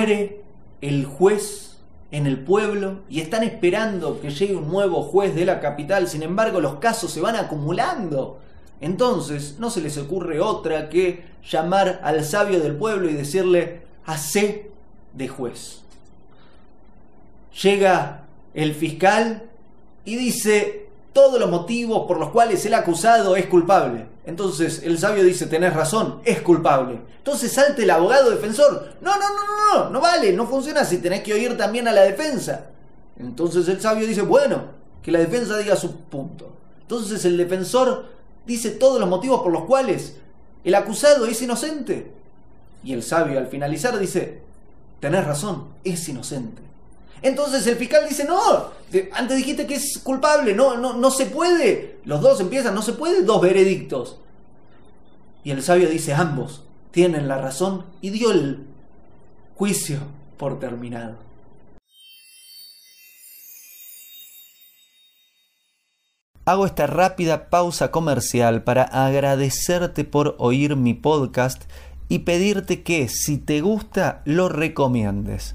muere el juez en el pueblo y están esperando que llegue un nuevo juez de la capital. Sin embargo, los casos se van acumulando. Entonces, no se les ocurre otra que llamar al sabio del pueblo y decirle, hacé de juez. Llega el fiscal y dice, todos los motivos por los cuales el acusado es culpable. Entonces el sabio dice, tenés razón, es culpable. Entonces salte el abogado defensor. No, no, no, no, no, no vale, no funciona si tenés que oír también a la defensa. Entonces el sabio dice, bueno, que la defensa diga su punto. Entonces el defensor dice todos los motivos por los cuales el acusado es inocente. Y el sabio al finalizar dice, tenés razón, es inocente. Entonces el fiscal dice, no, antes dijiste que es culpable, no, no, no se puede. Los dos empiezan, no se puede dos veredictos. Y el sabio dice, ambos tienen la razón y dio el juicio por terminado. Hago esta rápida pausa comercial para agradecerte por oír mi podcast y pedirte que si te gusta lo recomiendes.